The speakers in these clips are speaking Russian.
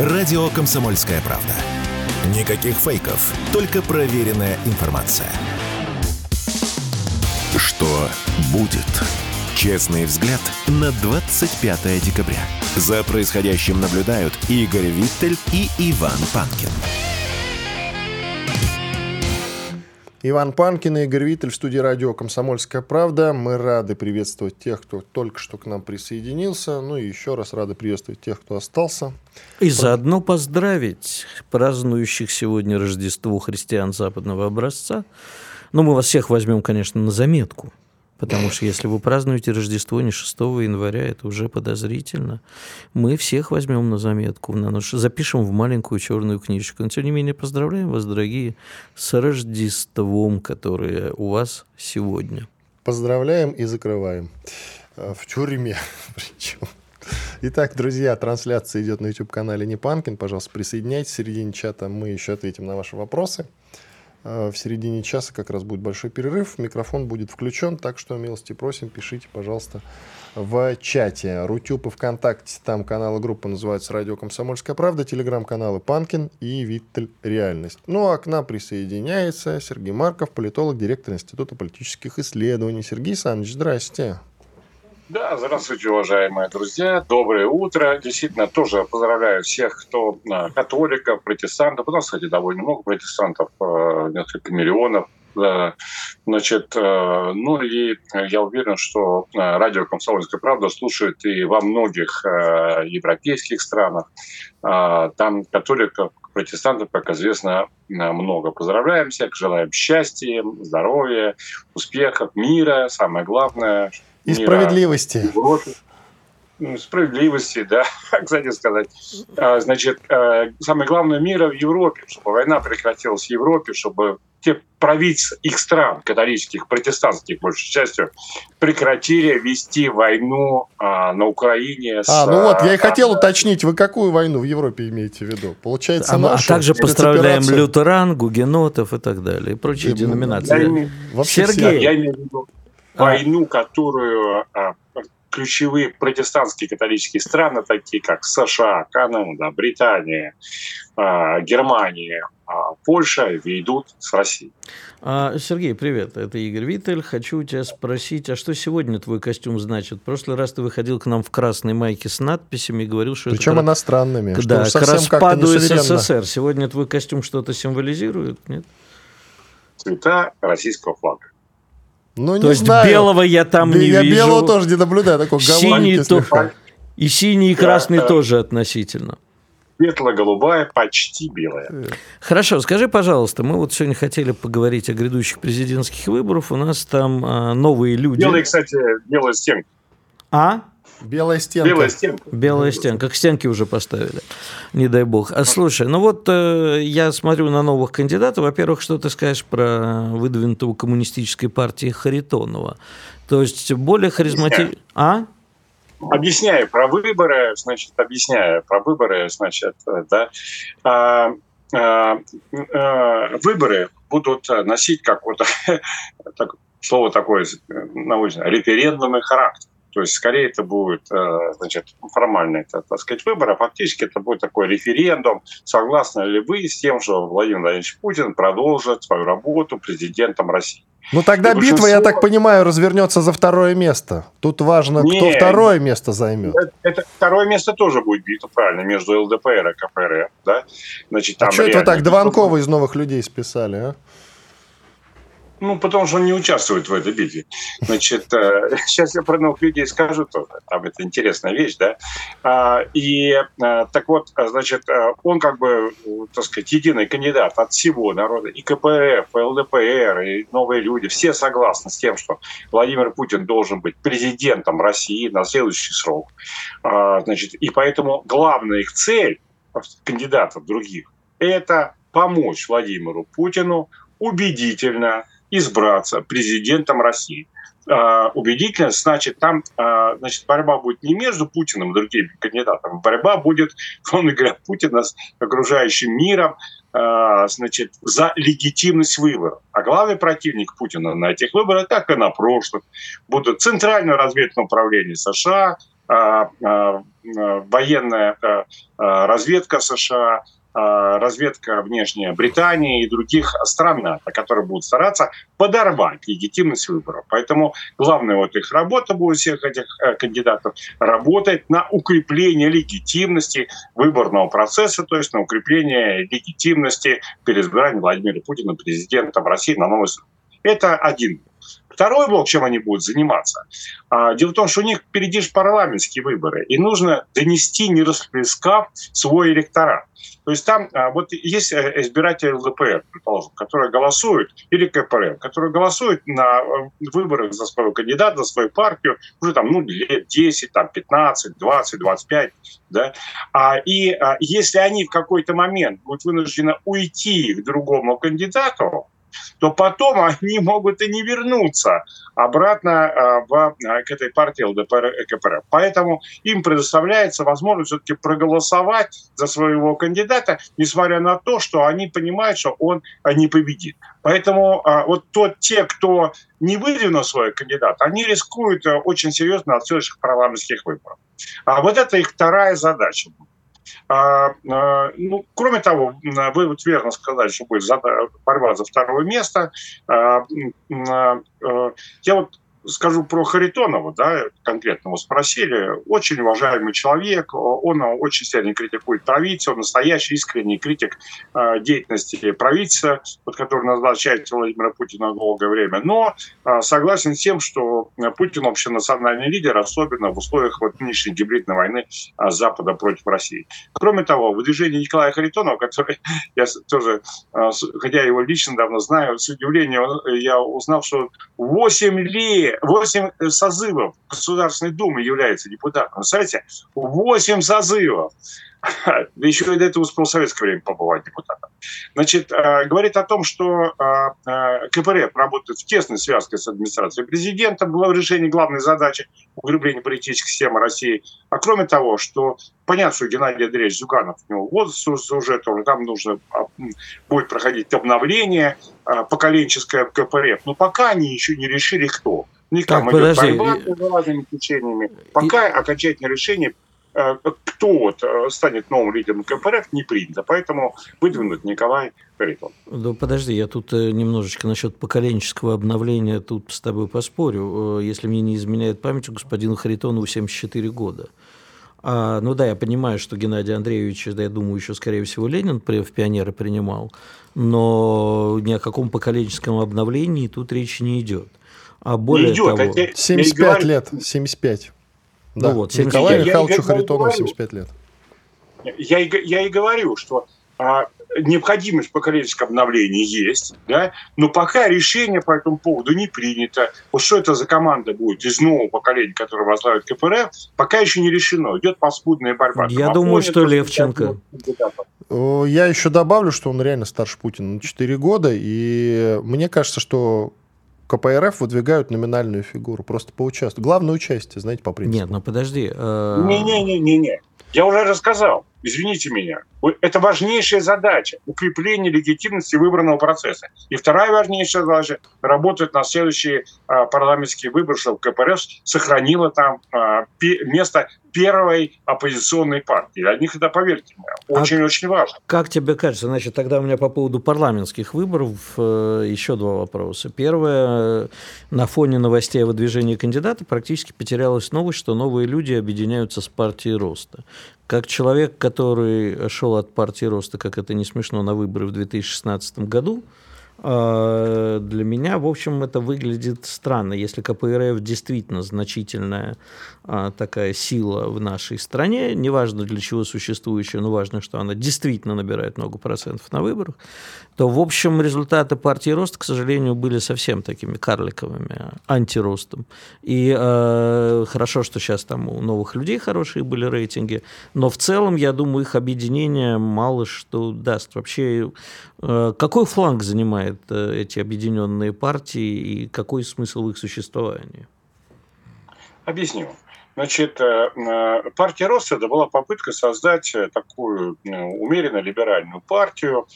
Радио «Комсомольская правда». Никаких фейков, только проверенная информация. Что будет? Честный взгляд на 25 декабря. За происходящим наблюдают Игорь Виттель и Иван Панкин. Иван Панкин и Игорь Виттель в студии радио «Комсомольская правда». Мы рады приветствовать тех, кто только что к нам присоединился. Ну и еще раз рады приветствовать тех, кто остался. И заодно поздравить празднующих сегодня Рождество христиан западного образца. Ну, мы вас всех возьмем, конечно, на заметку. Потому что если вы празднуете Рождество не 6 января, это уже подозрительно. Мы всех возьмем на заметку, на наш, запишем в маленькую черную книжку. Но тем не менее, поздравляем вас, дорогие, с Рождеством, которое у вас сегодня. Поздравляем и закрываем. Э, в тюрьме причем. Итак, друзья, трансляция идет на YouTube-канале Непанкин. Пожалуйста, присоединяйтесь. В середине чата мы еще ответим на ваши вопросы. Э, в середине часа как раз будет большой перерыв. Микрофон будет включен, так что милости просим, пишите, пожалуйста, в чате. Рутюб и ВКонтакте, там каналы группы называются «Радио Комсомольская правда», телеграм-каналы «Панкин» и «Виттель. Реальность». Ну а к нам присоединяется Сергей Марков, политолог, директор Института политических исследований. Сергей Александрович, здрасте. Да, здравствуйте, уважаемые друзья. Доброе утро. Действительно, тоже поздравляю всех, кто а, католиков, протестантов. У нас, кстати, довольно много протестантов, а, несколько миллионов. Значит, а, ну и я уверен, что радио «Комсомольская правда» слушают и во многих европейских странах. Там католиков, протестантов, как известно, много. Поздравляем всех, желаем счастья, здоровья, успехов, мира. Самое главное, и справедливости. Ну, справедливости, да, кстати сказать. А, значит, а, самое главное мира в Европе, чтобы война прекратилась в Европе, чтобы те правительства их стран, католических, протестантских, большей частью, прекратили вести войну а, на Украине. С, а, ну вот, я и хотел уточнить, вы какую войну в Европе имеете в виду? Получается, а, нашу, а также поздравляем лютеран, гугенотов и так далее, и прочие деноминации. Я, Сергей, я имею в виду а. Войну, которую а, ключевые протестантские католические страны, такие как США, Канада, Британия, а, Германия, Польша, ведут с Россией. Сергей, привет, это Игорь Виттель. Хочу у тебя спросить, а что сегодня твой костюм значит? В прошлый раз ты выходил к нам в красной майке с надписями и говорил, что Причем это... иностранными. Да, к распаду СССР. Сегодня твой костюм что-то символизирует, нет? Цвета российского флага. Ну, То есть знаю. белого я там не я вижу. Я белого тоже не наблюдаю, такой синий то... И синий и красный да, тоже относительно. Светло-голубая, почти белая. Хорошо, скажи, пожалуйста, мы вот сегодня хотели поговорить о грядущих президентских выборах. У нас там а, новые люди. Белые, кстати, белая стенка. А? Белая стенка. Белая стенка. Белая стенка. Как стенки уже поставили. Не дай бог. А слушай, ну вот э, я смотрю на новых кандидатов. Во-первых, что ты скажешь про выдвинутого коммунистической партии Харитонова? То есть более харизматичный... А? Объясняю про выборы, значит, объясняю про выборы, значит, да. А, а, а, выборы будут носить какое-то так, слово такое научное, референдумный характер. То есть, скорее, это будет, э, значит, формальный, это, так сказать, выбор, а фактически это будет такой референдум, согласны ли вы с тем, что Владимир Владимирович Путин продолжит свою работу президентом России. Ну тогда и битва, я так понимаю, развернется за второе место. Тут важно, не, кто второе место займет. Это, это второе место тоже будет битва, правильно, между ЛДПР и КПРФ, да? Значит, там а что это вы так Дованкова из новых людей списали, а? Ну, потому что он не участвует в этой битве. Значит, сейчас э, я про новых людей скажу тоже. Там это интересная вещь, да. А, и э, так вот, значит, э, он как бы, так сказать, единый кандидат от всего народа. И КПРФ, и ЛДПР, и новые люди. Все согласны с тем, что Владимир Путин должен быть президентом России на следующий срок. А, значит, и поэтому главная их цель кандидатов других – это помочь Владимиру Путину убедительно избраться президентом России. Uh, убедительно, значит, там uh, значит, борьба будет не между Путиным и другими кандидатами, борьба будет, условно говоря, Путина с окружающим миром, uh, значит, за легитимность выборов. А главный противник Путина на этих выборах, как и на прошлых, будут Центральное разведывательное управление США, военная разведка США, а, разведка внешняя Британии и других стран НАТО, которые будут стараться подорвать легитимность выборов. Поэтому главная вот их работа будет всех этих э, кандидатов работать на укрепление легитимности выборного процесса, то есть на укрепление легитимности переизбрания Владимира Путина президентом России на новый срок. Это один Второй блок, чем они будут заниматься. А, дело в том, что у них впереди же парламентские выборы, и нужно донести, не расплескав, свой электорат. То есть там а, вот есть э, избиратели ЛДПР, предположим, которые голосуют, или КПРФ, которые голосуют на э, выборах за своего кандидата, за свою партию уже там, ну, лет 10, там, 15, 20, 25, да, а, и а, если они в какой-то момент будут вынуждены уйти к другому кандидату, то потом они могут и не вернуться обратно а, в, а, к этой партии ЛДПР и КПРФ. Поэтому им предоставляется возможность все-таки проголосовать за своего кандидата, несмотря на то, что они понимают, что он а, не победит. Поэтому вот тот, те, кто не выдвинул своего кандидата, они рискуют очень серьезно от следующих парламентских выборов. А вот это их вторая задача. Ну, кроме того, вы вот верно сказали, что будет борьба за второе место. А, я вот скажу про Харитонова, да, конкретно вы спросили. Очень уважаемый человек, он очень сильно критикует правительство, настоящий искренний критик э, деятельности правительства, под который назначает Владимира Путина долгое время. Но э, согласен с тем, что Путин общенациональный лидер, особенно в условиях вот нынешней гибридной войны э, Запада против России. Кроме того, выдвижение Николая Харитонова, который я тоже, э, хотя его лично давно знаю, с удивлением я узнал, что 8 лет 8 созывов Государственной Думы является депутатом. Представляете, 8 созывов. Еще до этого успел в советское время побывать депутатом. Значит, э, говорит о том, что э, э, КПРФ работает в тесной связке с администрацией президента, было в решении главной задачи углубления политической системы России. А кроме того, что понятно, что Геннадий Андреевич Зюганов, у него возраст уже, тоже там нужно а, будет проходить обновление поколенческое КПРФ. Но пока они еще не решили, кто. Там так, идет подожди. борьба с разными течениями. Пока и... окончательное решение Э, кто вот э, станет новым лидером КПРФ, не принято. Поэтому выдвинут Николай Харитон. Да подожди, я тут э, немножечко насчет поколенческого обновления тут с тобой поспорю. Если мне не изменяет память, у господина Харитонова 74 года. А, ну да, я понимаю, что Геннадий Андреевич, да, я думаю, еще, скорее всего, Ленин в пионеры принимал, но ни о каком поколенческом обновлении тут речи не идет. А более не идет, того... 75 лет, 75. Да, ну вот, Николаю Михайловичу Харитонову 75 лет. Я, я и говорю, что а, необходимость поколенческого обновления есть, да, но пока решение по этому поводу не принято. Вот что это за команда будет из нового поколения, которое возглавит КПРФ, пока еще не решено. Идет паскудная борьба. Я Там думаю, что Левченко. Я еще добавлю, что он реально старше Путина на 4 года, и мне кажется, что КПРФ выдвигают номинальную фигуру, просто поучаствовать. Главное участие, знаете, по принципу. Нет, ну подожди. Э, Не-не-не-не. Я уже рассказал извините меня, это важнейшая задача – укрепление легитимности выбранного процесса. И вторая важнейшая задача – работать на следующие а, парламентские выборы, чтобы КПРФ сохранила там а, пи- место первой оппозиционной партии. Для них это, поверьте мне, очень-очень а важно. Как тебе кажется? Значит, тогда у меня по поводу парламентских выборов э, еще два вопроса. Первое. На фоне новостей о выдвижении кандидата практически потерялась новость, что новые люди объединяются с партией роста. Как человек, который шел от партии роста, как это не смешно, на выборы в 2016 году, для меня, в общем, это выглядит странно. Если КПРФ действительно значительная а, такая сила в нашей стране, неважно для чего существующая, но важно, что она действительно набирает много процентов на выборах, то, в общем, результаты партии роста, к сожалению, были совсем такими карликовыми, антиростом. И э, хорошо, что сейчас там у новых людей хорошие были рейтинги, но в целом, я думаю, их объединение мало что даст. Вообще, э, какой фланг занимает э, эти объединенные партии и какой смысл их существовании? Объясню. Значит, э, э, партия Роста это была попытка создать такую умеренно либеральную партию,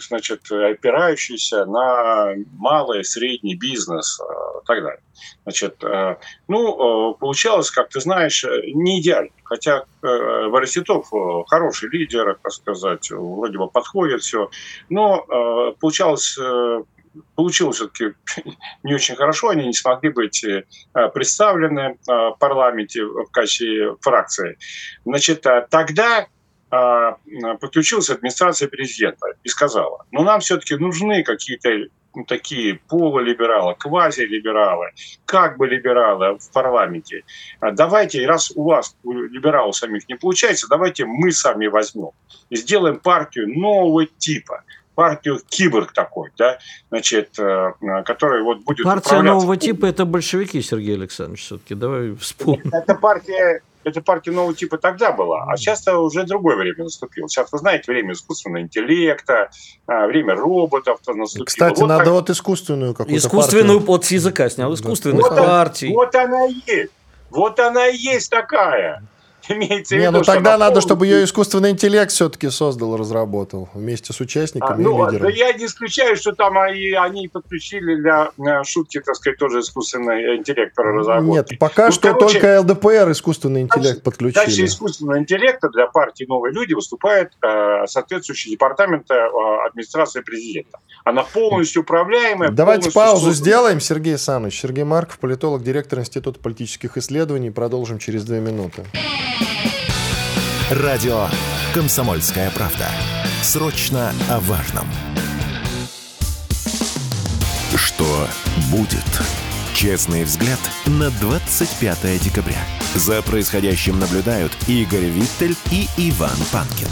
значит, опирающийся на малый, средний бизнес и так далее. Значит, ну, получалось, как ты знаешь, не идеально. Хотя Бориситов хороший лидер, так сказать, вроде бы подходит все, но получалось получилось все-таки не очень хорошо, они не смогли быть э, представлены э, в парламенте в качестве фракции. Значит, э, тогда подключилась администрация президента и сказала, ну нам все-таки нужны какие-то ну, такие полулибералы, квазилибералы, как бы либералы в парламенте. Давайте, раз у вас, у либералов самих не получается, давайте мы сами возьмем и сделаем партию нового типа партию киборг такой, да, значит, э, который вот будет Партия нового типа – это большевики, Сергей Александрович, все-таки, давай вспомним. Это партия, это партия нового типа тогда была, а сейчас уже другое время наступило. Сейчас, вы знаете, время искусственного интеллекта, а, время роботов наступило. Кстати, вот надо так... вот искусственную какую-то Искусственную партию. под с языка снял, искусственных вот партий. Вот она и есть. Вот она и есть такая. Имеется в виду, Не, ну тогда надо, чтобы ее искусственный интеллект все-таки создал, разработал вместе с участниками а, ну, и лидерами. Да я не исключаю, что там они, они подключили для э, шутки, так сказать, тоже искусственный интеллект разработки. Нет, пока ну, что короче, только ЛДПР искусственный интеллект дальше, подключили. Дальше искусственного интеллекта для партии «Новые люди» выступает э, соответствующий департамент э, администрации президента. Она полностью управляемая. Давайте полностью паузу сделаем, Сергей Саныч. Сергей Марков, политолог, директор Института политических исследований. Продолжим через две минуты. Радио «Комсомольская правда». Срочно о важном. Что будет? Честный взгляд на 25 декабря. За происходящим наблюдают Игорь Виттель и Иван Панкин.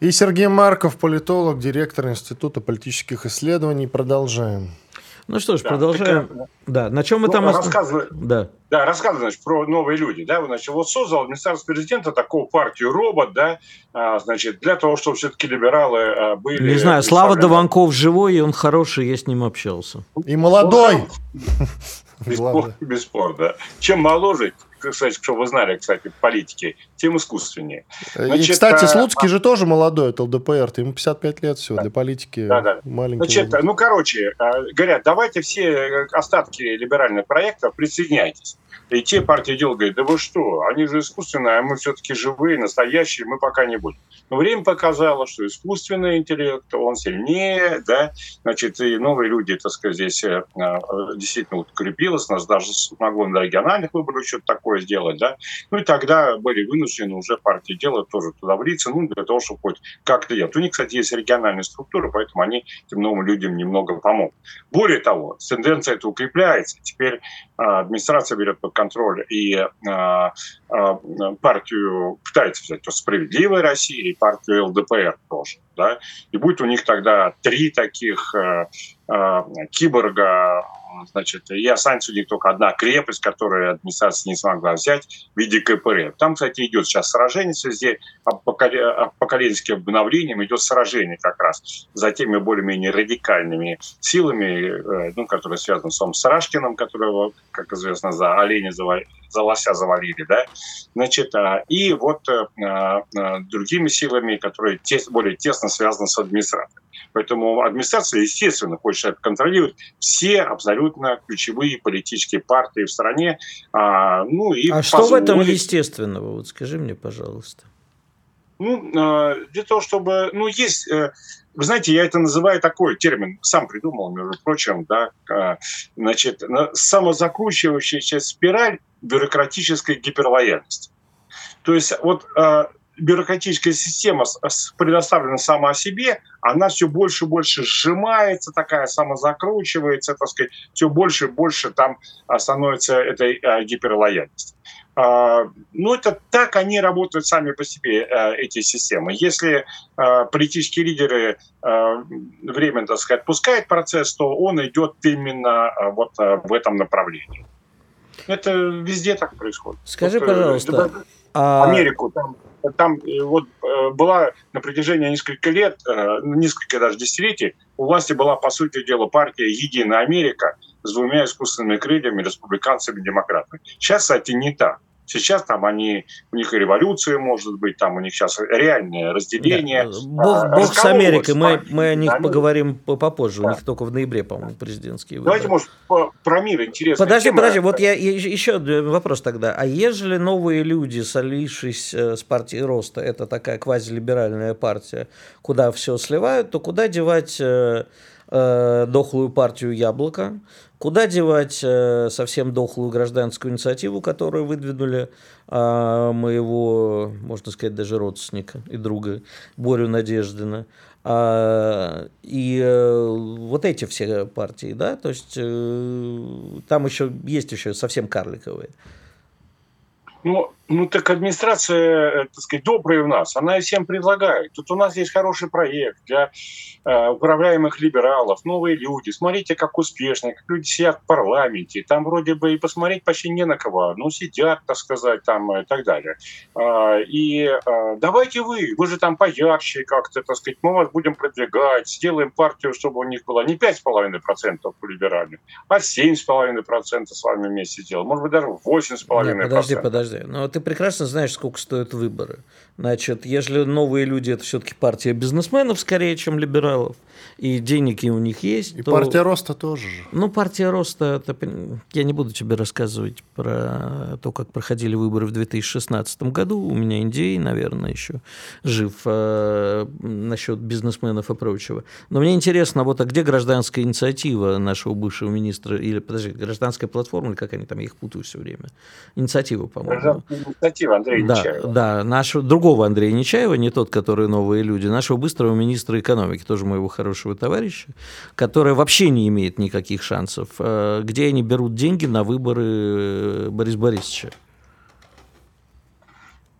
И Сергей Марков, политолог, директор Института политических исследований. Продолжаем. Ну что ж, да, продолжаем. Так, да, на чем мы ну, там... Рассказывай, да. да, рассказывай, значит, про новые люди. Да, значит, вот создал администрация президента такую партию робот, да, а, значит, для того, чтобы все-таки либералы а, были... Не знаю, Слава Дованков живой, и он хороший, я с ним общался. И молодой. Бесспорно, бесспорно. Чем моложе, кстати, чтобы вы знали, кстати, политики, тем искусственнее. Значит, и, кстати, а... Слуцкий же тоже молодой, это ЛДПР, ему 55 лет все, да. для политики да, да. маленький. Значит, ну, короче, а, говорят, давайте все э, остатки либеральных проектов присоединяйтесь. И те партии делают, говорят, да вы что, они же искусственные, а мы все-таки живые, настоящие, мы пока не будем. Но время показало, что искусственный интеллект, он сильнее, да, значит, и новые люди, так сказать, здесь э, действительно укрепилось, нас даже смогло на региональных выборах что-то такое сделать, да, ну и тогда были вынуждены уже партии делать тоже туда влиться, ну, для того, чтобы хоть как-то делать. У них, кстати, есть региональные структуры, поэтому они этим новым людям немного помогут. Более того, тенденция эта укрепляется. Теперь а, администрация берет под контроль и а, а, партию пытается взять то «Справедливая Россия» и партию ЛДПР тоже. Да? И будет у них тогда три таких э, э, киборга значит, и останется у них только одна крепость, которую администрация не смогла взять в виде КПРФ. Там, кстати, идет сейчас сражение в связи поколенческим обновлением, идет сражение как раз за теми более-менее радикальными силами, э, ну, которые связаны с Сарашкиным, которого, как известно, за оленя за, за лося завалили, да, значит, а, и вот а, другими силами, которые более тесно связаны с администрацией. Поэтому администрация, естественно, хочет контролировать все абсолютно ключевые политические партии в стране. А, ну, и а что в этом естественного? Вот скажи мне, пожалуйста. Ну, а, для того, чтобы... Ну, есть... Э, вы знаете, я это называю такой термин, сам придумал, между прочим, да, а, значит, самозакручивающаяся спираль бюрократической гиперлояльности. То есть вот а, бюрократическая система предоставлена сама себе, она все больше и больше сжимается, такая самозакручивается, так сказать, все больше и больше там становится этой а, гиперлояльности. А, ну, это так они работают сами по себе, а, эти системы. Если политические лидеры время, так сказать, отпускают процесс, то он идет именно вот в этом направлении. Это везде так происходит. Скажи, вот, э, пожалуйста, Америку там там э, вот э, была на протяжении нескольких лет, э, ну, несколько даже десятилетий, у власти была, по сути дела, партия «Единая Америка» с двумя искусственными крыльями, республиканцами и демократами. Сейчас, кстати, не так. Сейчас там они, у них революция может быть, там у них сейчас реальное разделение. Да. Бог, а, Бог с Америкой, мы, мы о них да, поговорим попозже, да. у них только в ноябре, по-моему, президентские выборы. Давайте, может, про мир интересно. Подожди, тема. подожди, вот я еще вопрос тогда. А ежели новые люди, солившись э, с партией Роста, это такая квазилиберальная партия, куда все сливают, то куда девать э, дохлую партию Яблоко, куда девать э, совсем дохлую гражданскую инициативу, которую выдвинули э, моего, можно сказать, даже родственника и друга Борю Надеждина. А, и э, вот эти все партии, да, то есть э, там еще есть еще совсем карликовые. Ну, ну так администрация, э, так сказать, добрая у нас, она и всем предлагает. Тут у нас есть хороший проект для э, управляемых либералов, новые люди. Смотрите, как успешно, как люди сидят в парламенте. Там вроде бы и посмотреть почти не на кого. Ну, сидят, так сказать, там и так далее. Э, и э, давайте вы, вы же там поярче как-то, так сказать, мы вас будем продвигать, сделаем партию, чтобы у них было не 5,5% у либеральных, а 7,5% с вами вместе сделаем. Может быть, даже 8,5%. Нет, подожди, подожди. Но ты прекрасно знаешь, сколько стоят выборы. Значит, если новые люди, это все-таки партия бизнесменов скорее, чем либералов, и денег у них есть. И то... партия роста тоже. Ну, партия роста, это... я не буду тебе рассказывать про то, как проходили выборы в 2016 году. У меня Индей, наверное, еще жив э, насчет бизнесменов и прочего. Но мне интересно, вот а где гражданская инициатива нашего бывшего министра, или, подожди, гражданская платформа, или как они там, я их путаю все время. Инициатива, по-моему. Гражданская инициатива Андрея да, Нечаева. Да, нашего, другого Андрея Нечаева, не тот, который новые люди, нашего быстрого министра экономики, тоже моего хорошего товарища, который вообще не имеет никаких шансов. Э, где они берут деньги на выборы э, Бориса Борисовича?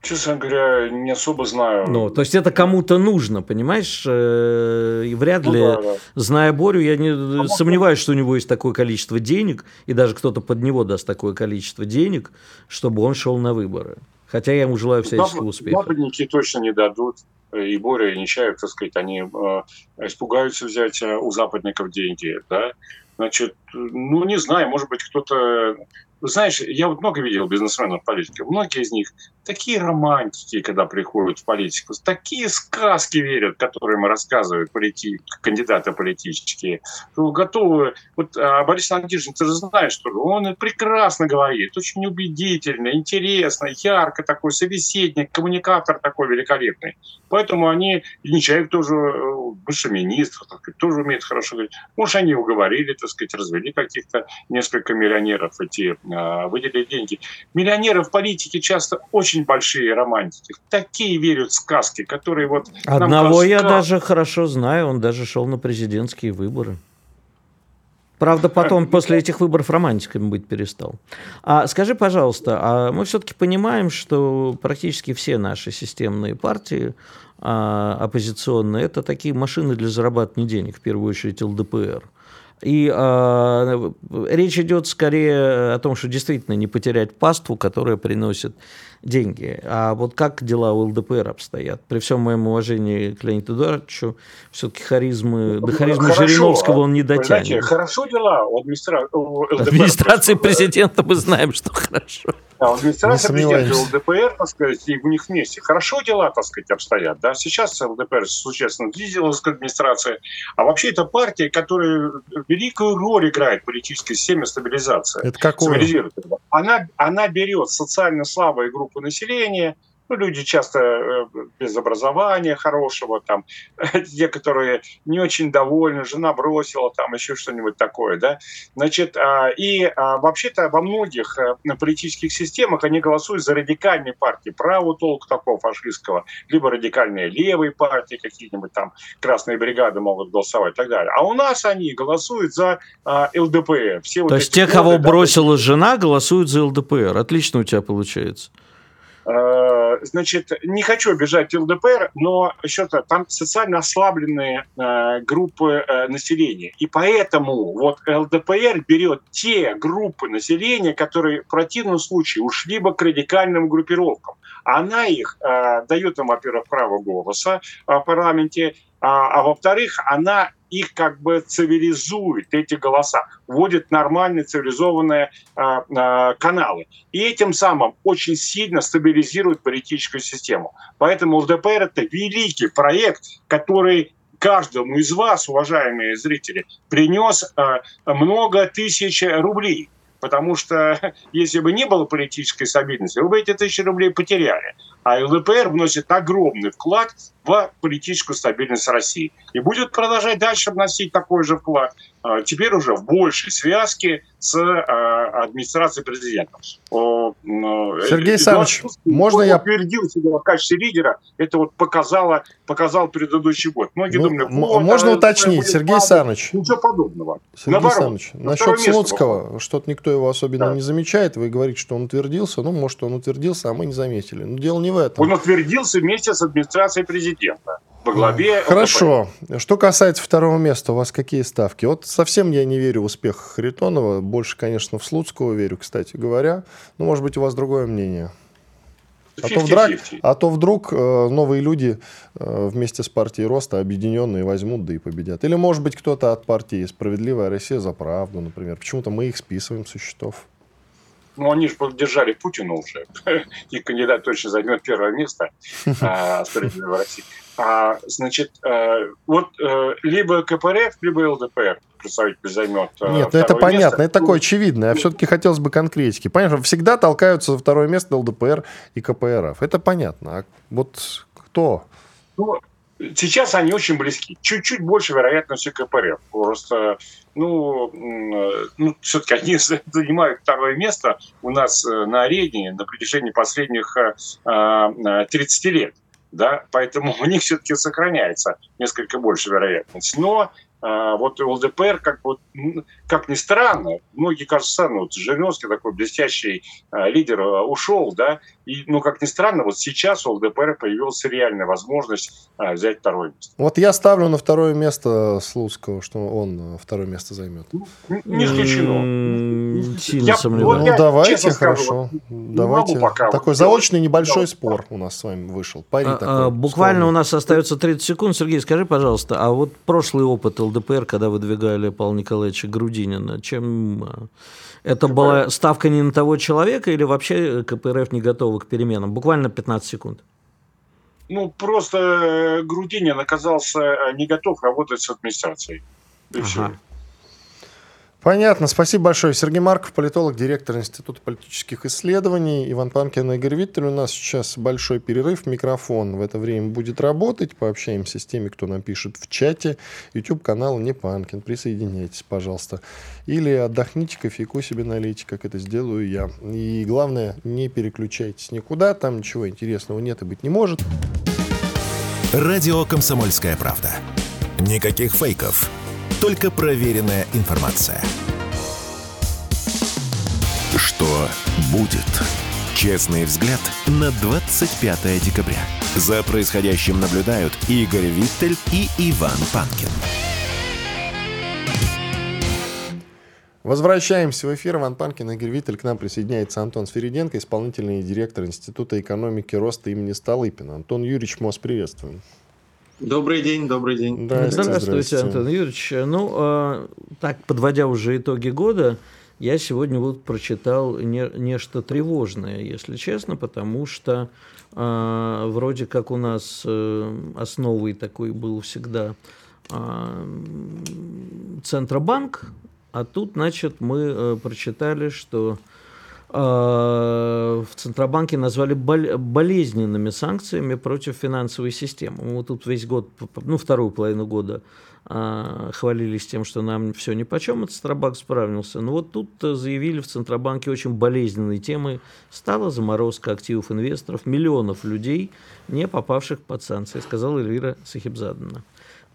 Честно говоря, не особо знаю. Ну, то есть это кому-то нужно, понимаешь? Э, и вряд ну, ли, да, да. зная Борю, я не а сомневаюсь, что у него есть такое количество денег, и даже кто-то под него даст такое количество денег, чтобы он шел на выборы. Хотя я ему желаю всяческого успеха. Западники точно не дадут. И Боря, и Нечаев, так сказать, они э, испугаются взять э, у западников деньги, да. Значит, ну, не знаю, может быть, кто-то знаешь, я вот много видел бизнесменов в политике. Многие из них такие романтики, когда приходят в политику, такие сказки верят, которые им рассказывают полити... кандидаты политические, что готовы... Вот а Борис Надеждин, ты же знаешь, что он прекрасно говорит, очень убедительно, интересно, ярко такой собеседник, коммуникатор такой великолепный. Поэтому они, Нечаев тоже э, бывший министр, тоже умеет хорошо говорить. Может, они уговорили, так сказать, развели каких-то несколько миллионеров эти а, выделили деньги. Миллионеры в политике часто очень большие романтики. Такие верят в сказки, которые вот... Одного я даже хорошо знаю, он даже шел на президентские выборы. Правда, потом после этих выборов романтиками быть перестал. А скажи, пожалуйста, а мы все-таки понимаем, что практически все наши системные партии а, оппозиционные это такие машины для зарабатывания денег, в первую очередь ЛДПР. И э, речь идет скорее о том, что действительно не потерять паству, которая приносит деньги. А вот как дела у ЛДПР обстоят? При всем моем уважении к Леониду Эдуардовичу, все-таки харизмы, до харизмы хорошо, Жириновского он не дотянет. Знаете, хорошо дела у, администра... у ЛДПР. Администрации президента мы знаем, что хорошо. Да, администрация президента ЛДПР, так сказать, и у них вместе хорошо дела, так сказать, обстоят. Да? Сейчас ЛДПР существенно снизилась к администрации, а вообще это партия, которая великую роль играет в политической системе стабилизации. Это какое? Она, она берет социально слабые группы населения – ну, люди часто э, без образования хорошего, там, те, которые не очень довольны, жена бросила, там, еще что-нибудь такое, да. Значит, а, и а, вообще-то во многих э, политических системах они голосуют за радикальные партии, правого толка такого фашистского, либо радикальные левые партии, какие-нибудь там красные бригады могут голосовать и так далее. А у нас они голосуют за а, ЛДПР. Все То вот есть те, кого бросила жена, голосуют за ЛДПР. Отлично у тебя получается. Э, значит, не хочу обижать ЛДПР, но еще-то там социально ослабленные э, группы э, населения. И поэтому вот ЛДПР берет те группы населения, которые в противном случае ушли бы к радикальным группировкам. Она их э, дает им, во-первых, право голоса в парламенте, а, а во-вторых, она их как бы цивилизует, эти голоса, вводит нормальные цивилизованные а, а, каналы. И этим самым очень сильно стабилизирует политическую систему. Поэтому ЛДПР это великий проект, который каждому из вас, уважаемые зрители, принес а, много тысяч рублей. Потому что если бы не было политической стабильности, вы бы эти тысячи рублей потеряли. А ЛДПР вносит огромный вклад в политическую стабильность России. И будет продолжать дальше вносить такой же вклад. А, теперь уже в большей связке с а, администрацией президента. Сергей Александрович, можно я... утвердил себя в качестве лидера, это вот показало, показал предыдущий год. Многие ну, думали, вот, можно а, уточнить, Сергей Александрович. Ничего подобного. Сергей Александрович, насчет Слуцкого, что-то никто его особенно да. не замечает, вы говорите, что он утвердился, ну, может, он утвердился, а мы не заметили. Но дело не в этом. Он утвердился вместе с администрацией президента во главе. Хорошо. Что касается второго места, у вас какие ставки? Вот совсем я не верю в успех Харитонова. Больше, конечно, в Слуцкого верю, кстати говоря. Ну, может быть, у вас другое мнение. А то, вдруг, а то вдруг э, новые люди э, вместе с партией Роста объединенные возьмут, да и победят. Или, может быть, кто-то от партии «Справедливая Россия за правду», например. Почему-то мы их списываем со счетов. Ну, они же поддержали Путина уже. И кандидат точно займет первое место а, «Справедливой России». А, значит, э, вот э, либо КПРФ, либо ЛДПР представитель займет э, Нет, это понятно, место. это такое очевидно. А все-таки хотелось бы конкретики. Понятно, всегда толкаются за второе место ЛДПР и КПРФ. Это понятно. А вот кто? Ну, сейчас они очень близки. Чуть-чуть больше вероятности КПРФ. Просто, ну, ну все-таки они занимают второе место у нас на арене на протяжении последних 30 лет да, поэтому у них все-таки сохраняется несколько больше вероятность. Но а, вот ЛДПР, как, вот, как ни странно, многие кажется странно, вот Жириновский такой блестящий а, лидер а, ушел, да, и, ну, как ни странно, вот сейчас у ЛДПР появилась реальная возможность а, взять второе место. Вот я ставлю на второе место Слуцкого, что он второе место займет. Ну, не исключено. Сильно сомневаюсь. Ну, давайте, хорошо. давайте. Пока. Такой заочный небольшой спор у нас с вами вышел. Пари а, такой. Буквально у нас остается 30 секунд. Сергей, скажи, пожалуйста, а вот прошлый опыт ЛДПР, когда выдвигали Павла Николаевича Грудинина, чем а, это КПРФ. была ставка не на того человека или вообще КПРФ не готова к переменам? Буквально 15 секунд. Ну, просто э, Грудинин оказался э, не готов работать с администрацией. И ага. все. Понятно. Спасибо большое. Сергей Марков, политолог, директор Института политических исследований. Иван Панкин и Игорь Виттель. У нас сейчас большой перерыв. Микрофон в это время будет работать. Пообщаемся с теми, кто напишет в чате. YouTube-канал Не Панкин. Присоединяйтесь, пожалуйста. Или отдохните, кофейку себе налейте, как это сделаю я. И главное, не переключайтесь никуда. Там ничего интересного нет и быть не может. Радио «Комсомольская правда». Никаких фейков только проверенная информация. Что будет? Честный взгляд на 25 декабря. За происходящим наблюдают Игорь Виттель и Иван Панкин. Возвращаемся в эфир. Иван Панкин, Игорь Виттель. К нам присоединяется Антон Сфериденко, исполнительный директор Института экономики роста имени Столыпина. Антон Юрьевич, мы вас приветствуем. Добрый день, добрый день. Здравствуйте, здравствуйте, Антон Юрьевич. Ну, э, так, подводя уже итоги года, я сегодня вот прочитал не, нечто тревожное, если честно, потому что э, вроде как у нас э, основой такой был всегда э, Центробанк, а тут, значит, мы э, прочитали, что Э, в Центробанке назвали болезненными санкциями против финансовой системы. Мы тут весь год, ну, вторую половину года э, хвалились тем, что нам все ни по чем, Центробанк справился. Но вот тут заявили в Центробанке очень болезненной темой стала заморозка активов инвесторов, миллионов людей, не попавших под санкции, сказала Эльвира Сахибзадовна.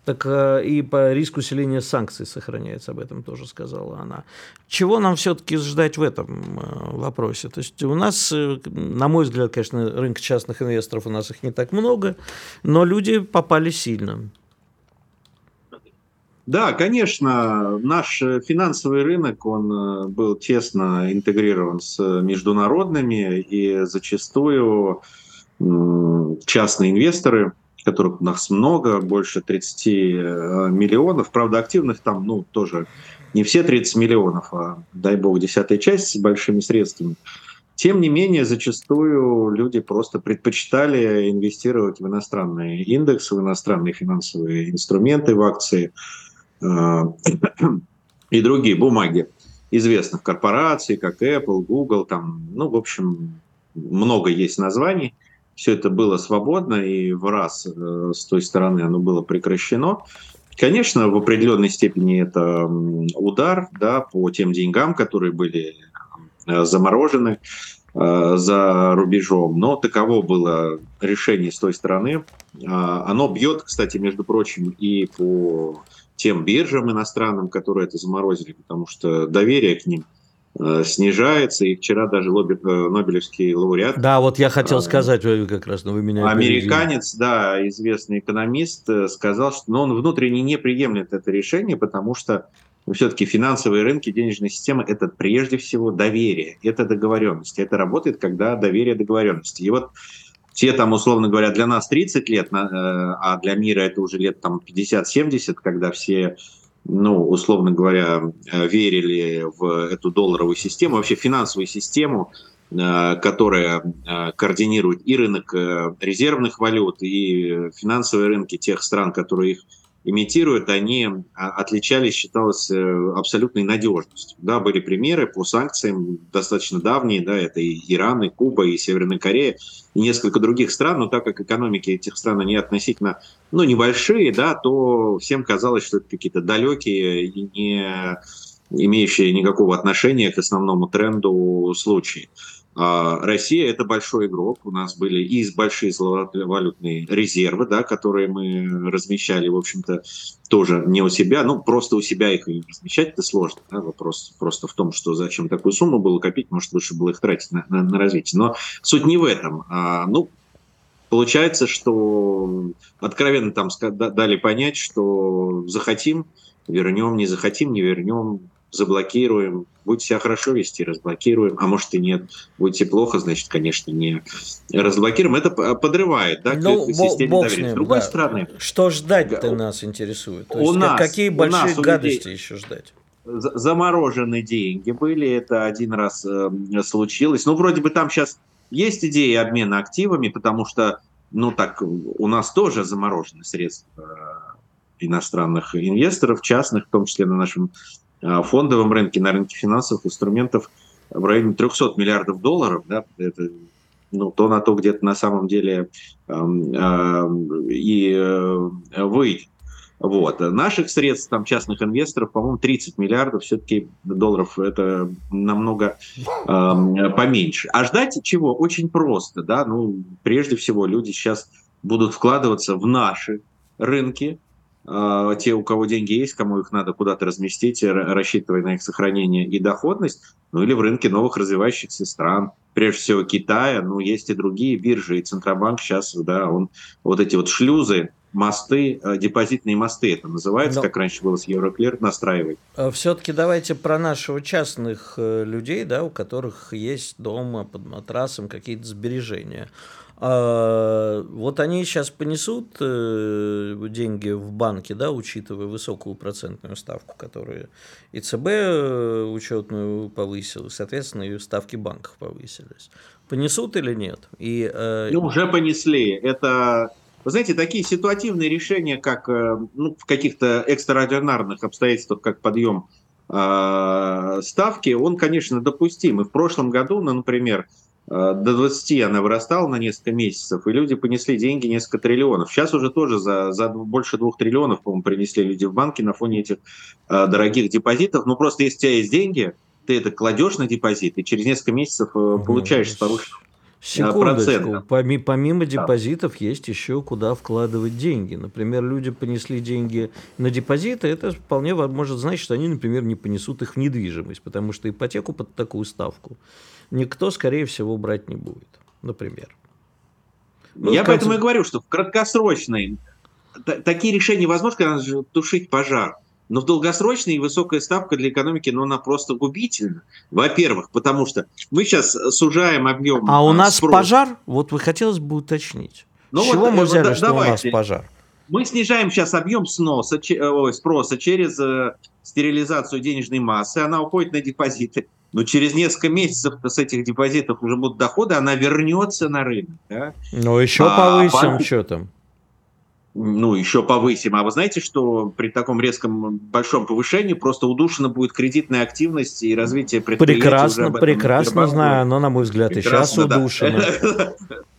Так э, и по риску усиления санкций сохраняется, об этом тоже сказала она. Чего нам все-таки ждать в этом э, вопросе? То есть у нас, э, на мой взгляд, конечно, рынок частных инвесторов, у нас их не так много, но люди попали сильно. Да, конечно, наш финансовый рынок, он был тесно интегрирован с международными, и зачастую частные инвесторы, которых у нас много, больше 30 миллионов, правда, активных там, ну, тоже не все 30 миллионов, а, дай бог, десятая часть с большими средствами. Тем не менее, зачастую люди просто предпочитали инвестировать в иностранные индексы, в иностранные финансовые инструменты, в акции э, и другие бумаги известных корпораций, как Apple, Google, там, ну, в общем, много есть названий. Все это было свободно, и в раз э, с той стороны оно было прекращено. Конечно, в определенной степени это удар да, по тем деньгам, которые были э, заморожены э, за рубежом, но таково было решение с той стороны. Оно бьет, кстати, между прочим, и по тем биржам иностранным, которые это заморозили, потому что доверие к ним снижается, и вчера даже лобби, э, Нобелевский лауреат. Да, вот я хотел а, сказать как раз, но вы меня Американец, да, известный экономист, сказал, что но он внутренне не приемлет это решение, потому что все-таки финансовые рынки, денежная система – это прежде всего доверие, это договоренность. Это работает, когда доверие договоренности. И вот те там, условно говоря, для нас 30 лет, а для мира это уже лет там 50-70, когда все ну, условно говоря, э, верили в эту долларовую систему, вообще финансовую систему, э, которая э, координирует и рынок резервных валют, и финансовые рынки тех стран, которые их имитируют, они а, отличались, считалось, э, абсолютной надежностью. Да, были примеры по санкциям достаточно давние, да, это и Иран, и Куба, и Северная Корея, и несколько других стран, но так как экономики этих стран, они относительно, ну, небольшие, да, то всем казалось, что это какие-то далекие и не имеющие никакого отношения к основному тренду случаи. А, Россия – это большой игрок. У нас были и большие валютные резервы, да, которые мы размещали, в общем-то, тоже не у себя. Ну, просто у себя их размещать – это сложно. Да? Вопрос просто в том, что зачем такую сумму было копить, может, лучше было их тратить на, на, на развитие. Но суть не в этом. А, ну, получается, что откровенно там дали понять, что захотим – вернем, не захотим, не вернем, заблокируем. Будете себя хорошо вести, разблокируем. А может и нет. Будете плохо, значит, конечно, не разблокируем. Это подрывает да, ну, системе бог доверия. С, ним, С другой да. стороны... Что ждать-то да. нас интересует? То у есть, нас, какие большие нас, гадости людей... еще ждать? заморожены деньги были, это один раз э, случилось. Ну, вроде бы там сейчас есть идея обмена активами, потому что, ну, так, у нас тоже заморожены средства э, иностранных инвесторов, частных, в том числе на нашем фондовом рынке, на рынке финансовых инструментов в районе 300 миллиардов долларов, да, это ну, то на то где-то на самом деле э, э, и э, выйдет. Вот. Наших средств, там, частных инвесторов, по-моему, 30 миллиардов все-таки долларов это намного э, поменьше. А ждать чего? Очень просто. Да? Ну, прежде всего, люди сейчас будут вкладываться в наши рынки, те, у кого деньги есть, кому их надо куда-то разместить, рассчитывая на их сохранение и доходность, ну или в рынке новых развивающихся стран, прежде всего Китая, ну есть и другие биржи, и Центробанк сейчас, да, он вот эти вот шлюзы, мосты, э, депозитные мосты это называется, Но... как раньше было с Евроклир, настраивать. А Все-таки давайте про наших частных э, людей, да, у которых есть дома под матрасом какие-то сбережения. А, вот они сейчас понесут э, деньги в банке, да, учитывая высокую процентную ставку, которую ИЦБ э, учетную повысил, соответственно, и ставки банков повысились. Понесут или нет? И, э... Ну, уже понесли. Это, вы знаете, такие ситуативные решения, как э, ну, в каких-то экстраординарных обстоятельствах, как подъем э, ставки, он, конечно, допустим. И в прошлом году, ну, например, до 20 она вырастала на несколько месяцев, и люди понесли деньги несколько триллионов. Сейчас уже тоже за, за больше двух триллионов, по-моему, принесли люди в банки на фоне этих э, дорогих депозитов. Ну, просто если у тебя есть деньги, ты это кладешь на депозит, и через несколько месяцев э, получаешь с повышенным Секундочку. Помимо, помимо депозитов да. есть еще куда вкладывать деньги. Например, люди понесли деньги на депозиты, это вполне может значить, что они, например, не понесут их в недвижимость, потому что ипотеку под такую ставку никто, скорее всего, брать не будет, например. Ну, Я поэтому и говорю, что в краткосрочной такие решения возможны, когда надо тушить пожар. но в долгосрочной высокая ставка для экономики, ну, она просто губительна. Во-первых, потому что мы сейчас сужаем объем А у нас спроса. пожар? Вот вы хотелось бы уточнить. Ну С вот, чего э, мы вот взяли, да- что у нас давайте. пожар? Мы снижаем сейчас объем сноса, э, ой, спроса через э, стерилизацию денежной массы, она уходит на депозиты. Но через несколько месяцев с этих депозитов уже будут доходы, она вернется на рынок. да. Ну, еще А, повысим, банки- что там. Ну, еще повысим. А вы знаете, что при таком резком большом повышении просто удушена будет кредитная активность и развитие предприятий? Прекрасно, прекрасно знаю, но, на мой взгляд, и сейчас Прекрасно, да. удушено.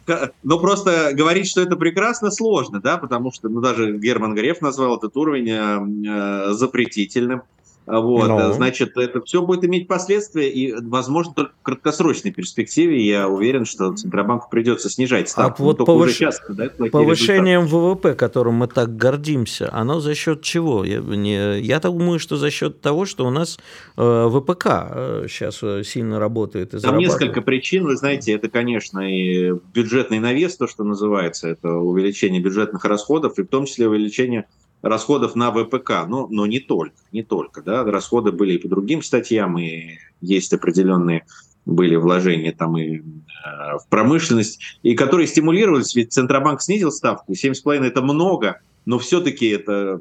Но просто говорить, что это прекрасно, сложно, да, потому что, ну, даже Герман Греф назвал этот уровень э, э, запретительным. А Вот, Ну. значит, это все будет иметь последствия, и, возможно, только в краткосрочной перспективе я уверен, что Центробанку придется снижать ставку. вот Но только уже повыш- сейчас, да, плохие результаты. Повышением ВВП, которым мы так гордимся, оно за счет чего? Я, не, я так думаю, что за счет того, что у нас э, ВПК сейчас сильно работает и Там несколько причин, вы знаете, это, конечно, и бюджетный навес, то, что называется, это увеличение бюджетных расходов, и в том числе увеличение расходов на ВПК, но, но не только, не только, да, расходы были и по другим статьям, и есть определенные были вложения там и э, в промышленность, и которые стимулировались, ведь Центробанк снизил ставку, 7,5 это много, но все-таки это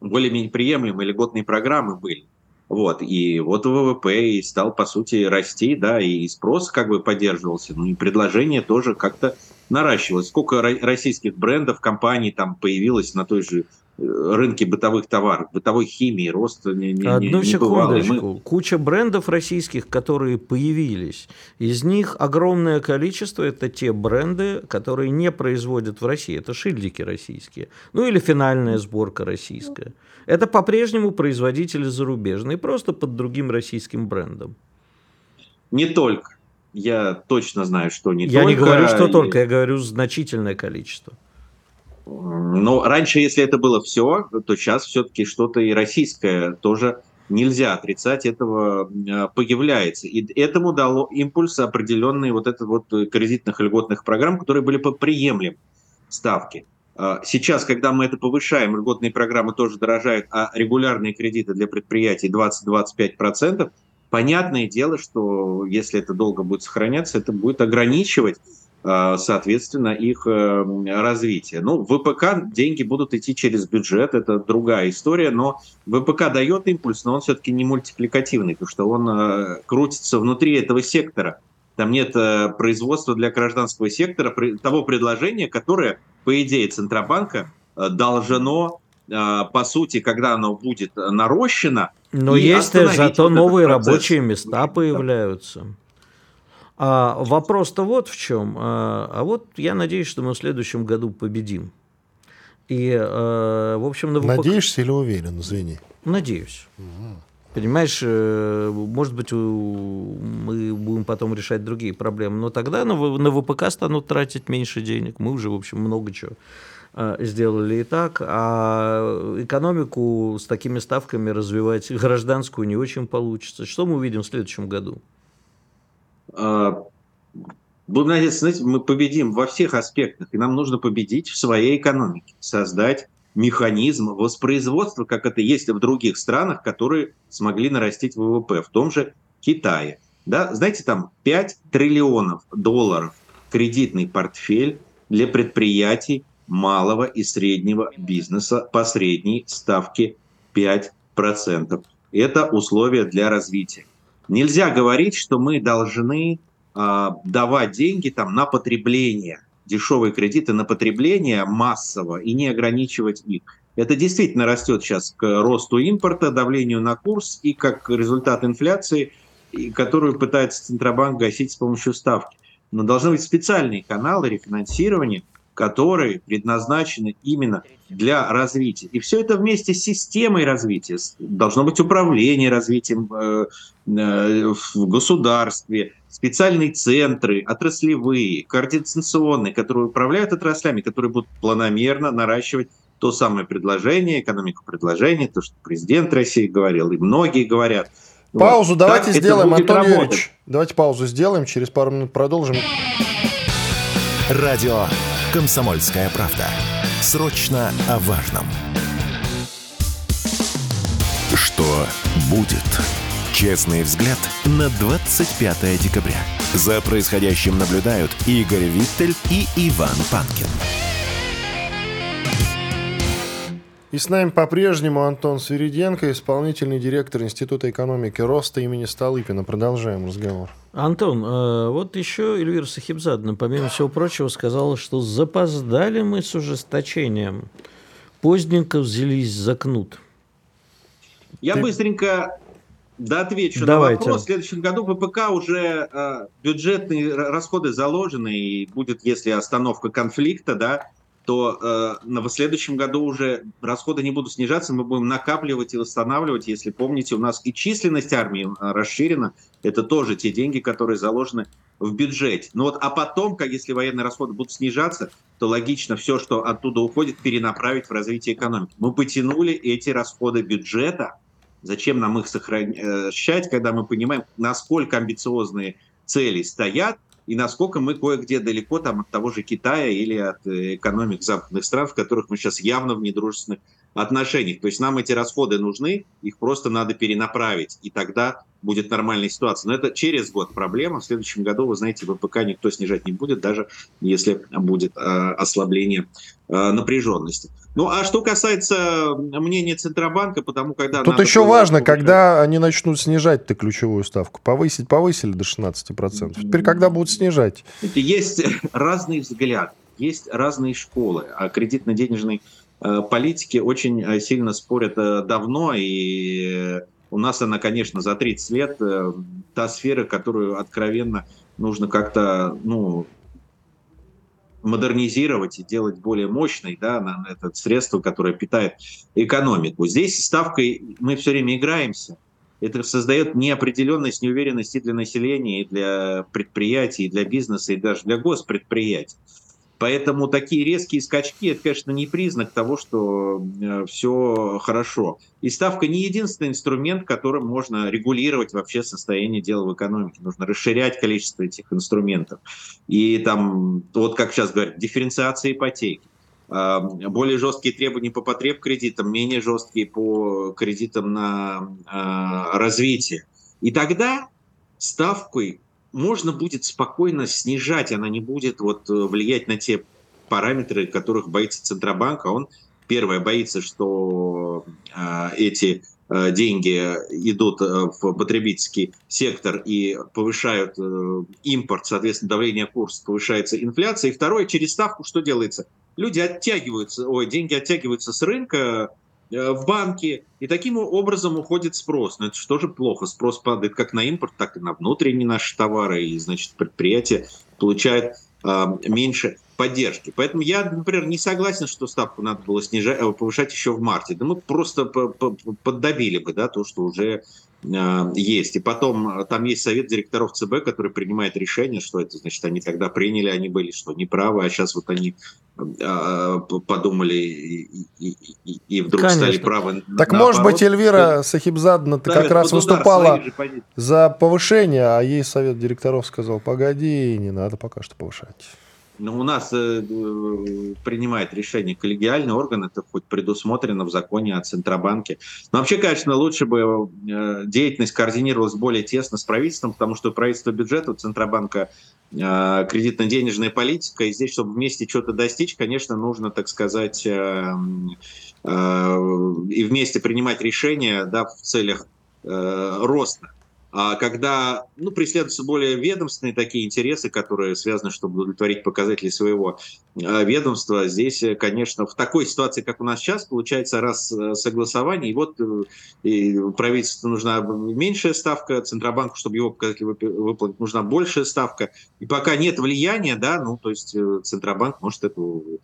более-менее приемлемые льготные программы были. Вот, и вот ВВП и стал, по сути, расти, да, и спрос как бы поддерживался, ну и предложение тоже как-то наращивалось. Сколько ро- российских брендов, компаний там появилось на той же рынке бытовых товаров, бытовой химии, рост не, не, Одну не бывалый. Мы- секундочку. Куча брендов российских, которые появились. Из них огромное количество это те бренды, которые не производят в России. Это шильдики российские. Ну или финальная сборка российская. Это по-прежнему производители зарубежные, просто под другим российским брендом. Не только. Я точно знаю, что не я только. не говорю, что И- только, я говорю значительное количество. Но раньше, если это было все, то сейчас все-таки что-то и российское тоже нельзя отрицать, этого э, появляется. И этому дало импульс определенные вот это вот кредитных льготных программ, которые были по приемлем ставки. А Сейчас, когда мы это повышаем, льготные программы тоже дорожают, а регулярные кредиты для предприятий 20-25%, понятное дело, что если это долго будет сохраняться, это будет ограничивать соответственно, их э, развитие. Ну, ВПК деньги будут идти через бюджет, это другая история, но ВПК дает импульс, но он все-таки не мультипликативный, потому что он э, крутится внутри этого сектора. Там нет э, производства для гражданского сектора, того предложения, которое, по идее, Центробанка э, должно, э, по сути, когда оно будет нарощено, Но есть зато вот новые процесс. рабочие места появляются. А вопрос-то вот в чем. А, а вот я надеюсь, что мы в следующем году победим. И, э, в общем, на ВПК Надеешься или уверен? Извини. Надеюсь. Понимаешь, э, может быть, мы будем потом решать другие проблемы, но тогда на, ВПК станут тратить меньше денег. Мы уже, в общем, много чего э, сделали и так, а экономику с такими ставками развивать гражданскую не очень получится. Что мы увидим в следующем году? А, Будем надеяться, знаете, мы победим во всех аспектах, и нам нужно победить в своей экономике, создать механизм воспроизводства, как это есть в других странах, которые смогли нарастить ВВП, в том же Китае. Да, знаете, там 5 триллионов долларов кредитный портфель для предприятий малого и среднего бизнеса по средней ставке 5%. Это условия для развития. Нельзя говорить, что мы должны а, давать деньги там на потребление, дешевые кредиты на потребление массово и не ограничивать их. Это действительно растет сейчас к росту импорта, давлению на курс и как результат инфляции, которую пытается Центробанк гасить с помощью ставки. Но должны быть специальные каналы рефинансирования, которые предназначены именно для развития. И все это вместе с системой развития. Должно быть управление развитием э, э, в государстве, специальные центры, отраслевые, координационные, которые управляют отраслями, которые будут планомерно наращивать то самое предложение, экономику предложения, то, что президент России говорил, и многие говорят. Вот. Паузу давайте Так сделаем, Антон работать. Юрьевич. Давайте паузу сделаем, через пару минут продолжим. Радио «Комсомольская правда». Срочно о важном. будет. Честный взгляд на 25 декабря. За происходящим наблюдают Игорь Виттель и Иван Панкин. И с нами по-прежнему Антон Свириденко, исполнительный директор Института экономики роста имени Столыпина. Продолжаем разговор. Антон, э, вот еще Эльвира Сахибзадна, помимо всего прочего, сказала, что запоздали мы с ужесточением. Поздненько взялись за кнут. Я Ты... быстренько да, отвечу Давайте. на вопрос. В следующем году ВПК уже э, бюджетные расходы заложены, и будет, если остановка конфликта, да, то э, в следующем году уже расходы не будут снижаться, мы будем накапливать и восстанавливать. Если помните, у нас и численность армии э, расширена, это тоже те деньги, которые заложены в бюджете. Ну вот, а потом, как если военные расходы будут снижаться, то логично все, что оттуда уходит, перенаправить в развитие экономики. Мы потянули эти расходы бюджета. Зачем нам их сохранять, когда мы понимаем, насколько амбициозные цели стоят, и насколько мы кое-где далеко там от того же Китая или от э, экономик западных стран, в которых мы сейчас явно в недружественных отношениях. То есть нам эти расходы нужны, их просто надо перенаправить, и тогда будет нормальная ситуация. Но это через год проблема. В следующем году, вы знаете, ВПК никто снижать не будет, даже если будет э, ослабление э, напряженности. Ну, а что касается мнения Центробанка, потому когда... Тут еще важно, когда они начнут снижать-то ключевую ставку. Повысить повысили до 16%. Теперь когда будут снижать? Есть разные взгляды, есть разные школы. А кредитно-денежной э, политики очень э, сильно спорят э, давно, и у нас она, конечно, за 30 лет э, та сфера, которую откровенно нужно как-то, ну, модернизировать и делать более мощной, да, на это средство, которое питает экономику. Здесь ставкой мы все время играемся. Это создает неопределенность, неуверенность и для населения, и для предприятий, и для бизнеса, и даже для госпредприятий. Поэтому такие резкие скачки, это, конечно, не признак того, что э, все хорошо. И ставка не единственный инструмент, которым можно регулировать вообще состояние дела в экономике. Нужно расширять количество этих инструментов. И там, вот как сейчас говорят, дифференциация ипотеки более жесткие требования по потреб кредитам, менее жесткие по кредитам на а, развитие. И тогда ставкой можно будет спокойно снижать, она не будет вот э, влиять на те параметры, которых боится Центробанк, а он первое боится, что э, эти э, деньги идут э, в потребительский сектор и повышают импорт, соответственно, давление курса, повышается инфляция. И второе, через ставку что делается? Люди оттягиваются, ой, деньги оттягиваются с рынка, в банки, и таким образом уходит спрос. Но это что же плохо? Спрос падает как на импорт, так и на внутренние наши товары, и, значит, предприятие получает э, меньше поддержки. Поэтому я, например, не согласен, что ставку надо было снижать, э, повышать еще в марте. Да мы просто поддавили бы да, то, что уже э, есть. И потом там есть совет директоров ЦБ, который принимает решение, что это значит, они тогда приняли, они были что неправы, а сейчас вот они а, подумали и, и, и, и вдруг Конечно. стали правы. Так наоборот. может быть Эльвира Сахибзадна ты как раз выступала за повышение, а ей совет директоров сказал, погоди, не надо пока что повышать. Но у нас э, э, принимает решение коллегиальный орган, это хоть предусмотрено в законе о Центробанке. Но вообще, конечно, лучше бы э, деятельность координировалась более тесно с правительством, потому что правительство бюджета, у Центробанка э, кредитно-денежная политика, и здесь, чтобы вместе что-то достичь, конечно, нужно, так сказать, э, э, и вместе принимать решения да, в целях э, роста. А когда ну, преследуются более ведомственные такие интересы, которые связаны, чтобы удовлетворить показатели своего э, ведомства, здесь, э, конечно, в такой ситуации, как у нас сейчас, получается раз э, согласование, и вот и правительству нужна меньшая ставка, Центробанку, чтобы его показатели выплатить, нужна большая ставка. И пока нет влияния, да, ну, то есть Центробанк может эту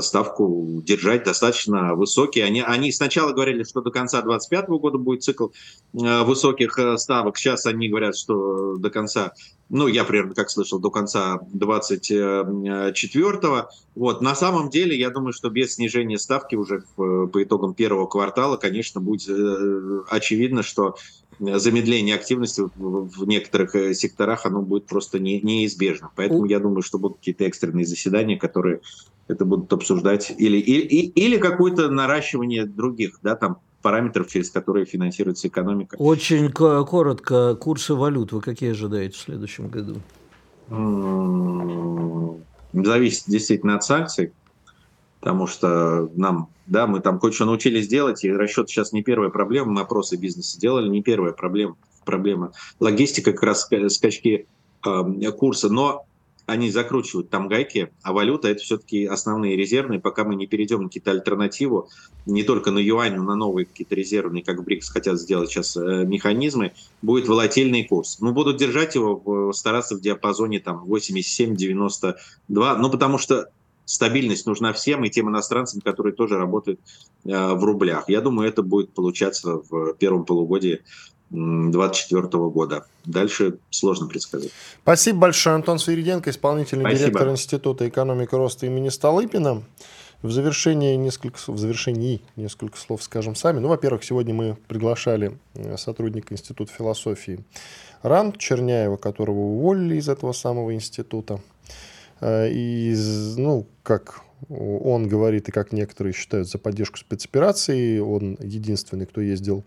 ставку держать достаточно высокий. Они, они сначала говорили, что до конца 2025 года будет цикл высоких ставок, ставок. Сейчас они говорят, что до конца, ну, я примерно как слышал, до конца 24-го. Вот. На самом деле, я думаю, что без снижения ставки уже в, по итогам первого квартала, конечно, будет э, очевидно, что замедление активности в, в некоторых э, секторах, оно будет просто не, неизбежно. Поэтому я думаю, что будут какие-то экстренные заседания, которые это будут обсуждать, или, или, или какое-то наращивание других, да, там, параметров, через которые финансируется экономика. Очень коротко, курсы валют вы какие ожидаете в следующем году? Зависит действительно от санкций, потому что нам, да, мы там кое-что научились делать, и расчет сейчас не первая проблема, мы опросы бизнеса делали, не первая проблема, проблема. Логистика как раз скачки э, курса, но они закручивают там гайки, а валюта это все-таки основные резервные, пока мы не перейдем на какие-то альтернативу, не только на юань, но на новые какие-то резервные, как БРИКС хотят сделать сейчас э, механизмы, будет волатильный курс. Ну, будут держать его, стараться в диапазоне там 87-92, ну, потому что стабильность нужна всем и тем иностранцам, которые тоже работают э, в рублях. Я думаю, это будет получаться в первом полугодии 2024 года. Дальше сложно предсказать. Спасибо большое, Антон Свириденко, исполнительный Спасибо. директор Института экономики роста имени Столыпина. В завершении несколько, в завершении несколько слов скажем сами. Ну, во-первых, сегодня мы приглашали э, сотрудника Института философии РАН Черняева, которого уволили из этого самого института. Э, и, ну, как он говорит, и как некоторые считают, за поддержку спецоперации. Он единственный, кто ездил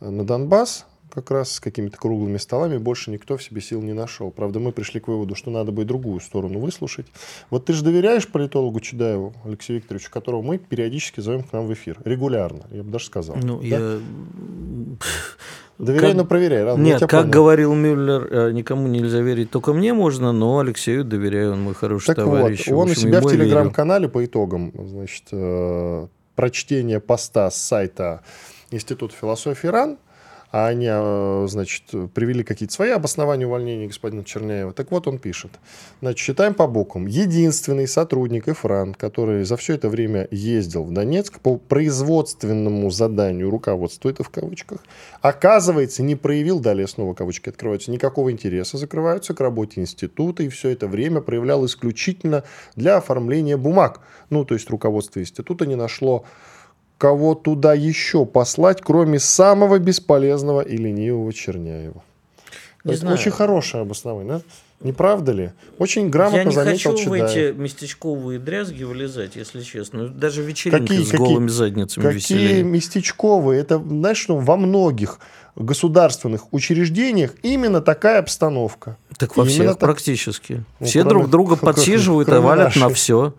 на Донбасс как раз с какими-то круглыми столами, больше никто в себе сил не нашел. Правда, мы пришли к выводу, что надо бы и другую сторону выслушать. Вот ты же доверяешь политологу Чудаеву, Алексею Викторовичу, которого мы периодически зовем к нам в эфир, регулярно, я бы даже сказал. Ну, да? я... Доверяй, как... но проверяй. Ладно, Нет, как понял. говорил Мюллер, э, никому нельзя верить, только мне можно, но Алексею доверяю, он мой хороший так товарищ. Вот, он у себя в телеграм-канале по итогам значит, э, прочтения поста с сайта Института философии РАН – а они, а, значит, привели какие-то свои обоснования увольнения господина Черняева. Так вот он пишет. Значит, считаем по буквам. Единственный сотрудник ИФРАН, который за все это время ездил в Донецк по производственному заданию руководства, это в кавычках, оказывается, не проявил, далее снова кавычки открываются, никакого интереса, закрываются к работе института, и все это время проявлял исключительно для оформления бумаг. Ну, то есть руководство института не нашло кого туда еще послать, кроме самого бесполезного и ленивого Черняева. Не Это знаю. очень хорошее обоснование, да? Не правда ли? Очень грамотно Я не заметил хочу Чедаев. в эти местечковые дрязги вылезать, если честно. Даже вечеринки какие, с какие, голыми задницами Какие веселее. местечковые? Это, знаешь, что во многих государственных учреждениях именно такая обстановка. Так во всех так... практически. Ну, Все кроме, друг друга подсиживают, а валят нашей. на все.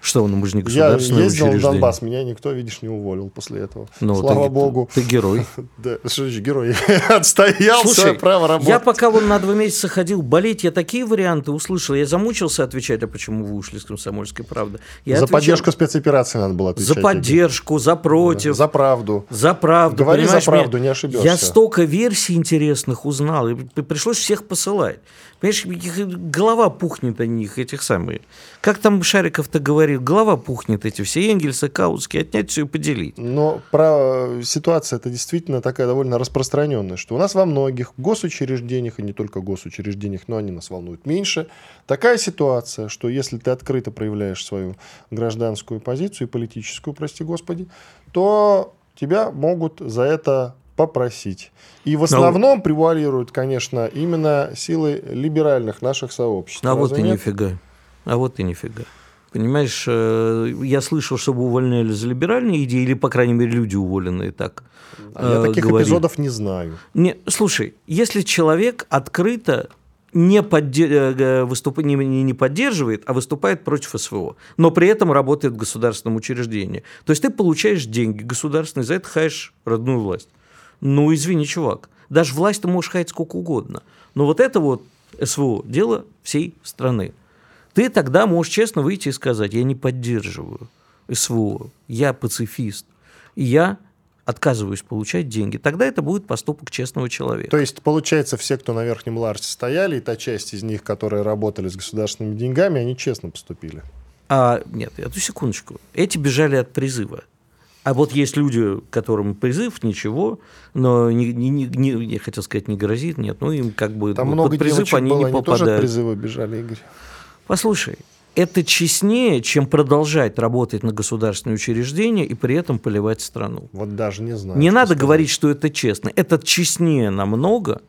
Что, ну мы же не государственное Я ездил в Донбасс, меня никто, видишь, не уволил после этого. Ну, Слава ты, богу. Ты, ты герой. да, что же герой? Отстоял Слушай, свое право работать. я пока вон на два месяца ходил болеть, я такие варианты услышал. Я замучился отвечать, а почему вы ушли с «Комсомольской правды». Я за отвечал... поддержку спецоперации надо было отвечать. За поддержку, за против. Да, за правду. За правду. Говори за правду, не ошибешься. Я столько версий интересных узнал, и пришлось всех посылать. Понимаешь, голова пухнет о них, этих самых. Как там Шариков-то говорил, голова пухнет эти все Энгельсы, Каутские, отнять все и поделить. Но про ситуация это действительно такая довольно распространенная, что у нас во многих госучреждениях, и не только госучреждениях, но они нас волнуют меньше, такая ситуация, что если ты открыто проявляешь свою гражданскую позицию и политическую, прости господи, то тебя могут за это попросить. И в основном Но... превалируют, конечно, именно силы либеральных наших сообществ. А вот и нет? нифига. А вот и нифига. Понимаешь, э, я слышал, чтобы увольняли за либеральные идеи, или, по крайней мере, люди уволенные так. А я таких говорили. эпизодов не знаю. Не, слушай, если человек открыто не, подде... Э, выступ... не, не поддерживает, а выступает против СВО, но при этом работает в государственном учреждении. То есть ты получаешь деньги государственные, за это хаешь родную власть. Ну, извини, чувак, даже власть ты можешь хаять сколько угодно. Но вот это вот СВО – дело всей страны. Ты тогда можешь честно выйти и сказать, я не поддерживаю СВО, я пацифист, и я отказываюсь получать деньги, тогда это будет поступок честного человека. То есть, получается, все, кто на верхнем Ларсе стояли, и та часть из них, которые работали с государственными деньгами, они честно поступили? А, нет, эту секундочку. Эти бежали от призыва. А вот есть люди, которым призыв, ничего, но не, не, не, не, я хотел сказать, не грозит, нет, ну им как бы Там много под призыв они было, не они попадают. тоже от призыва бежали, Игорь. Послушай, это честнее, чем продолжать работать на государственные учреждения и при этом поливать страну. Вот даже не знаю. Не надо сказать. говорить, что это честно. Это честнее намного.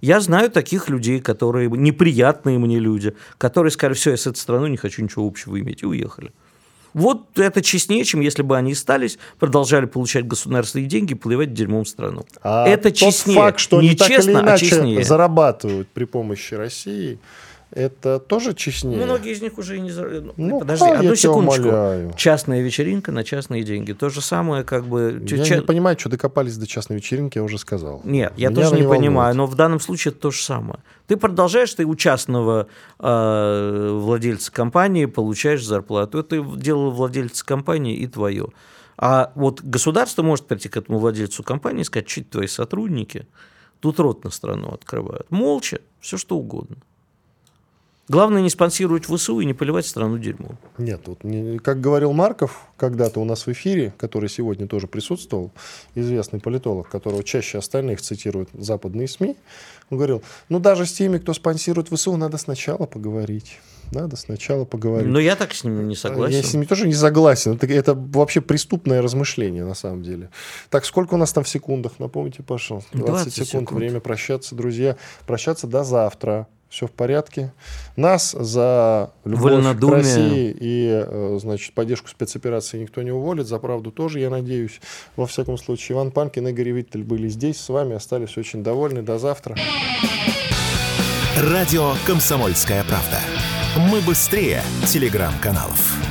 Я знаю таких людей, которые неприятные мне люди, которые сказали, все, я с этой страной не хочу ничего общего иметь, и уехали. Вот это честнее, чем если бы они остались, продолжали получать государственные деньги и плевать дерьмом страну. А это тот честнее. факт, что Не они так или честно, а иначе честнее. зарабатывают при помощи России, это тоже честнее. Многие из них уже и не... ну, Ну, Подожди, а, одну секундочку. умоляю. Частная вечеринка на частные деньги. То же самое, как бы... Я ча- не понимаю, что докопались до частной вечеринки, я уже сказал. Нет, я Меня тоже не волнует. понимаю, но в данном случае это то же самое. Ты продолжаешь, ты у частного э, владельца компании получаешь зарплату. Это дело владельца компании и твое. А вот государство может прийти к этому владельцу компании и сказать, это твои сотрудники. Тут рот на страну открывают. Молча, все что угодно. Главное не спонсировать ВСУ и не поливать страну дерьмом. Нет, вот как говорил Марков когда-то у нас в эфире, который сегодня тоже присутствовал, известный политолог, которого чаще остальных цитируют западные СМИ, он говорил, ну даже с теми, кто спонсирует ВСУ, надо сначала поговорить. Надо сначала поговорить. Но я так с ним не согласен. Я с ними тоже не согласен. Это, это вообще преступное размышление, на самом деле. Так, сколько у нас там в секундах? Напомните, пожалуйста. 20, 20 секунд. секунд. Время прощаться, друзья. Прощаться до завтра. Все в порядке. Нас за любовь к. России и, э, значит, поддержку спецоперации никто не уволит. За правду тоже, я надеюсь. Во всяком случае, Иван Панкин и Игорь Виттель были здесь с вами. Остались очень довольны. До завтра. Радио «Комсомольская правда». Мы быстрее телеграм-каналов.